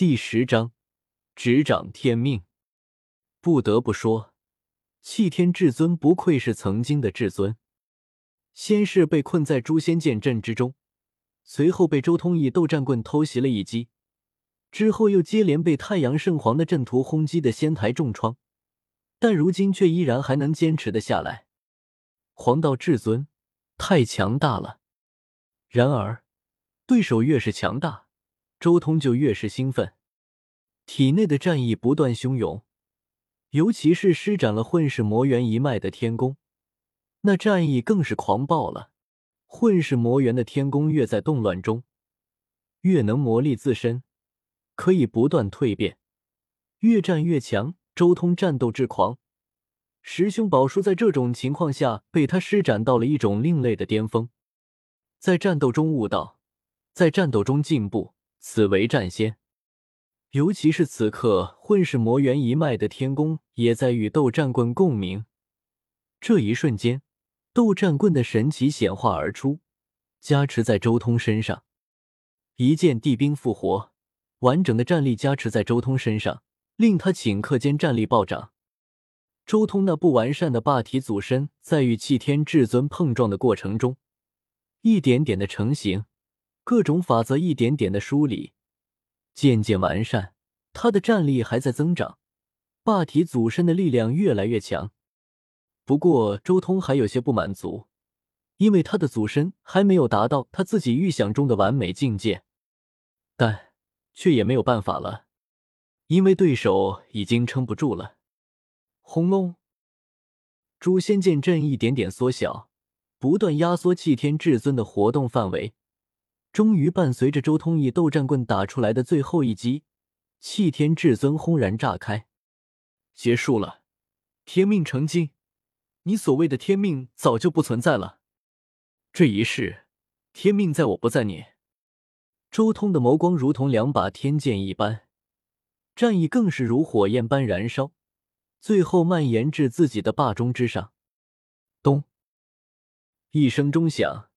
第十章，执掌天命。不得不说，弃天至尊不愧是曾经的至尊。先是被困在诛仙剑阵之中，随后被周通以斗战棍偷袭了一击，之后又接连被太阳圣皇的阵图轰击的仙台重创，但如今却依然还能坚持的下来。黄道至尊太强大了。然而，对手越是强大。周通就越是兴奋，体内的战意不断汹涌，尤其是施展了混世魔猿一脉的天宫，那战意更是狂暴了。混世魔猿的天宫越在动乱中，越能磨砺自身，可以不断蜕变，越战越强。周通战斗之狂，十凶宝叔在这种情况下被他施展到了一种另类的巅峰，在战斗中悟道，在战斗中进步。此为战仙，尤其是此刻混世魔猿一脉的天宫也在与斗战棍共鸣。这一瞬间，斗战棍的神奇显化而出，加持在周通身上。一剑地冰复活，完整的战力加持在周通身上，令他顷刻间战力暴涨。周通那不完善的霸体祖身，在与气天至尊碰撞的过程中，一点点的成型。各种法则一点点的梳理，渐渐完善，他的战力还在增长，霸体祖身的力量越来越强。不过周通还有些不满足，因为他的祖身还没有达到他自己预想中的完美境界，但却也没有办法了，因为对手已经撑不住了。轰隆！诛仙剑阵一点点缩小，不断压缩祭天至尊的活动范围。终于伴随着周通以斗战棍打出来的最后一击，气天至尊轰然炸开，结束了，天命成精，你所谓的天命早就不存在了。这一世，天命在我不在你。周通的眸光如同两把天剑一般，战意更是如火焰般燃烧，最后蔓延至自己的霸中之上。咚，一声钟响。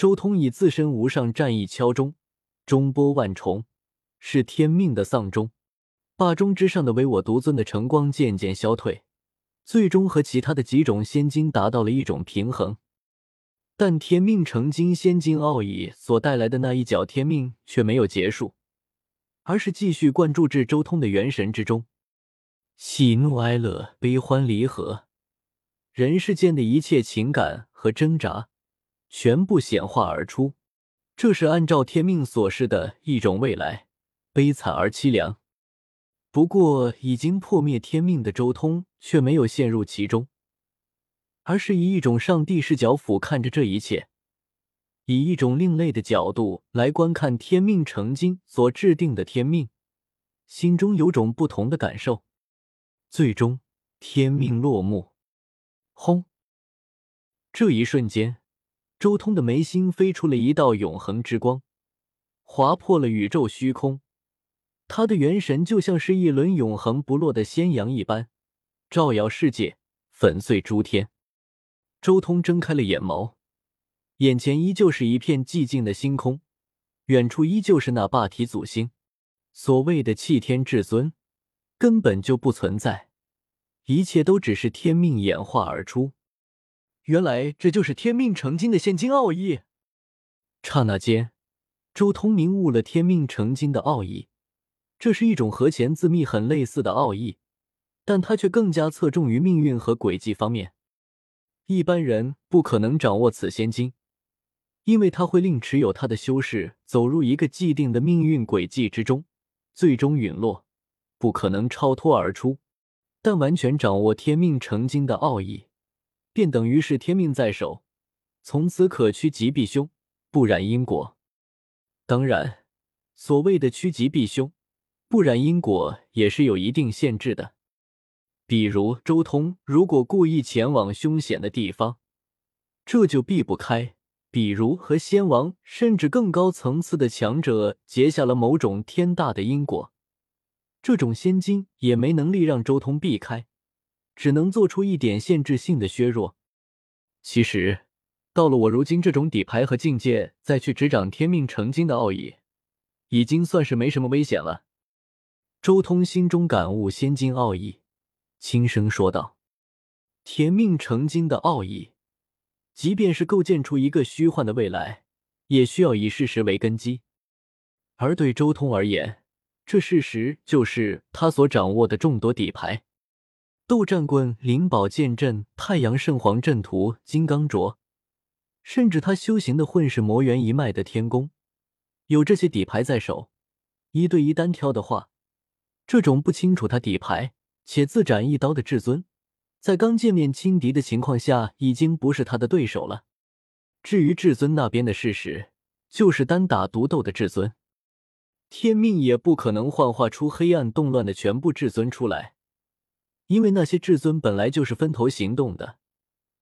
周通以自身无上战意敲钟，钟波万重，是天命的丧钟。霸钟之上的唯我独尊的晨光渐渐消退，最终和其他的几种仙金达到了一种平衡。但天命成精仙金奥义所带来的那一角天命却没有结束，而是继续灌注至周通的元神之中。喜怒哀乐、悲欢离合，人世间的一切情感和挣扎。全部显化而出，这是按照天命所示的一种未来，悲惨而凄凉。不过，已经破灭天命的周通却没有陷入其中，而是以一种上帝视角俯瞰着这一切，以一种另类的角度来观看天命成精所制定的天命，心中有种不同的感受。最终，天命落幕。轰！这一瞬间。周通的眉心飞出了一道永恒之光，划破了宇宙虚空。他的元神就像是一轮永恒不落的仙阳一般，照耀世界，粉碎诸天。周通睁开了眼眸，眼前依旧是一片寂静的星空，远处依旧是那霸体祖星。所谓的气天至尊根本就不存在，一切都只是天命演化而出。原来这就是天命成精的现金奥义。刹那间，周通明悟了天命成精的奥义。这是一种和前自秘很类似的奥义，但他却更加侧重于命运和轨迹方面。一般人不可能掌握此仙金，因为它会令持有它的修士走入一个既定的命运轨迹之中，最终陨落，不可能超脱而出。但完全掌握天命成精的奥义。便等于是天命在手，从此可趋吉避凶，不染因果。当然，所谓的趋吉避凶、不染因果也是有一定限制的。比如周通如果故意前往凶险的地方，这就避不开；比如和仙王甚至更高层次的强者结下了某种天大的因果，这种仙金也没能力让周通避开。只能做出一点限制性的削弱。其实，到了我如今这种底牌和境界，再去执掌天命成精的奥义，已经算是没什么危险了。周通心中感悟仙经奥义，轻声说道：“天命成精的奥义，即便是构建出一个虚幻的未来，也需要以事实为根基。而对周通而言，这事实就是他所掌握的众多底牌：斗战棍、灵宝剑阵、太阳圣皇阵图、金刚镯，甚至他修行的混世魔猿一脉的天宫。有这些底牌在手，一对一单挑的话。”这种不清楚他底牌且自斩一刀的至尊，在刚见面轻敌的情况下，已经不是他的对手了。至于至尊那边的事实，就是单打独斗的至尊，天命也不可能幻化出黑暗动乱的全部至尊出来，因为那些至尊本来就是分头行动的，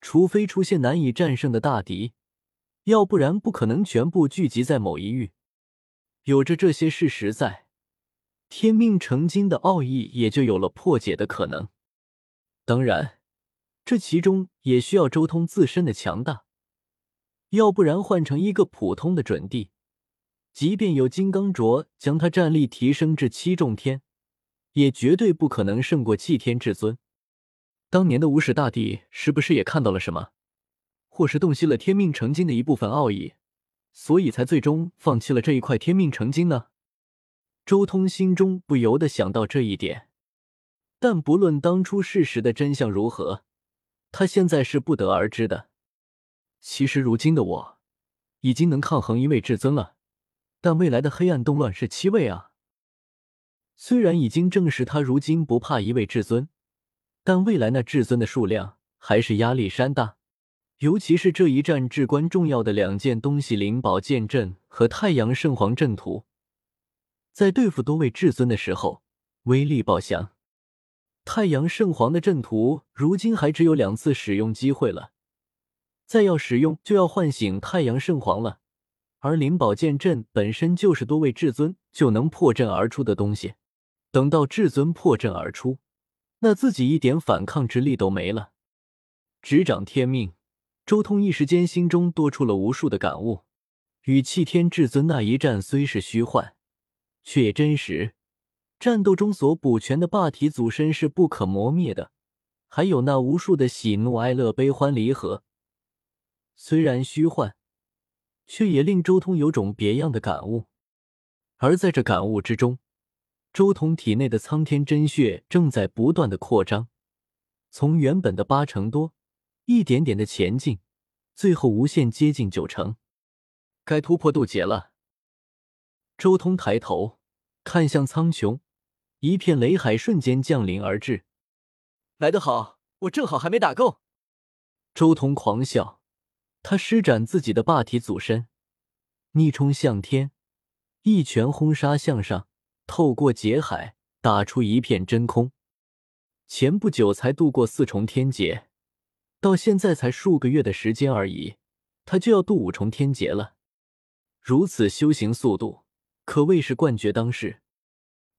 除非出现难以战胜的大敌，要不然不可能全部聚集在某一域。有着这些事实在。天命成精的奥义也就有了破解的可能。当然，这其中也需要周通自身的强大，要不然换成一个普通的准帝，即便有金刚镯将他战力提升至七重天，也绝对不可能胜过祭天至尊。当年的无始大帝是不是也看到了什么，或是洞悉了天命成精的一部分奥义，所以才最终放弃了这一块天命成精呢？周通心中不由得想到这一点，但不论当初事实的真相如何，他现在是不得而知的。其实如今的我，已经能抗衡一位至尊了，但未来的黑暗动乱是七位啊。虽然已经证实他如今不怕一位至尊，但未来那至尊的数量还是压力山大。尤其是这一战至关重要的两件东西——灵宝剑阵和太阳圣皇阵图。在对付多位至尊的时候，威力爆响。太阳圣皇的阵图如今还只有两次使用机会了，再要使用就要唤醒太阳圣皇了。而灵宝剑阵本身就是多位至尊就能破阵而出的东西，等到至尊破阵而出，那自己一点反抗之力都没了。执掌天命，周通一时间心中多出了无数的感悟。与气天至尊那一战虽是虚幻。却也真实，战斗中所补全的霸体祖身是不可磨灭的，还有那无数的喜怒哀乐、悲欢离合，虽然虚幻，却也令周通有种别样的感悟。而在这感悟之中，周通体内的苍天真血正在不断的扩张，从原本的八成多，一点点的前进，最后无限接近九成，该突破渡劫了。周通抬头。看向苍穹，一片雷海瞬间降临而至。来得好，我正好还没打够。周通狂笑，他施展自己的霸体祖身，逆冲向天，一拳轰杀向上，透过劫海打出一片真空。前不久才度过四重天劫，到现在才数个月的时间而已，他就要渡五重天劫了。如此修行速度。可谓是冠绝当世。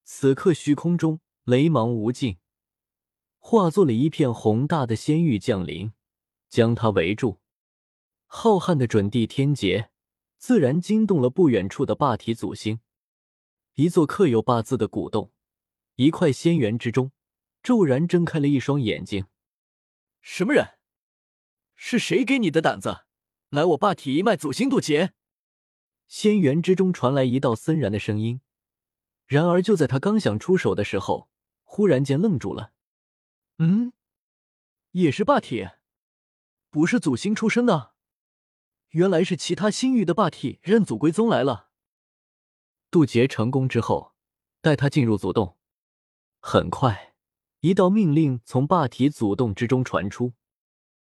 此刻虚空中雷芒无尽，化作了一片宏大的仙域降临，将他围住。浩瀚的准地天劫，自然惊动了不远处的霸体祖星。一座刻有霸字的古洞，一块仙元之中，骤然睁开了一双眼睛。什么人？是谁给你的胆子，来我霸体一脉祖星渡劫？仙元之中传来一道森然的声音，然而就在他刚想出手的时候，忽然间愣住了。嗯，也是霸体，不是祖星出生的，原来是其他星域的霸体认祖归宗来了。渡劫成功之后，带他进入祖洞。很快，一道命令从霸体祖洞之中传出。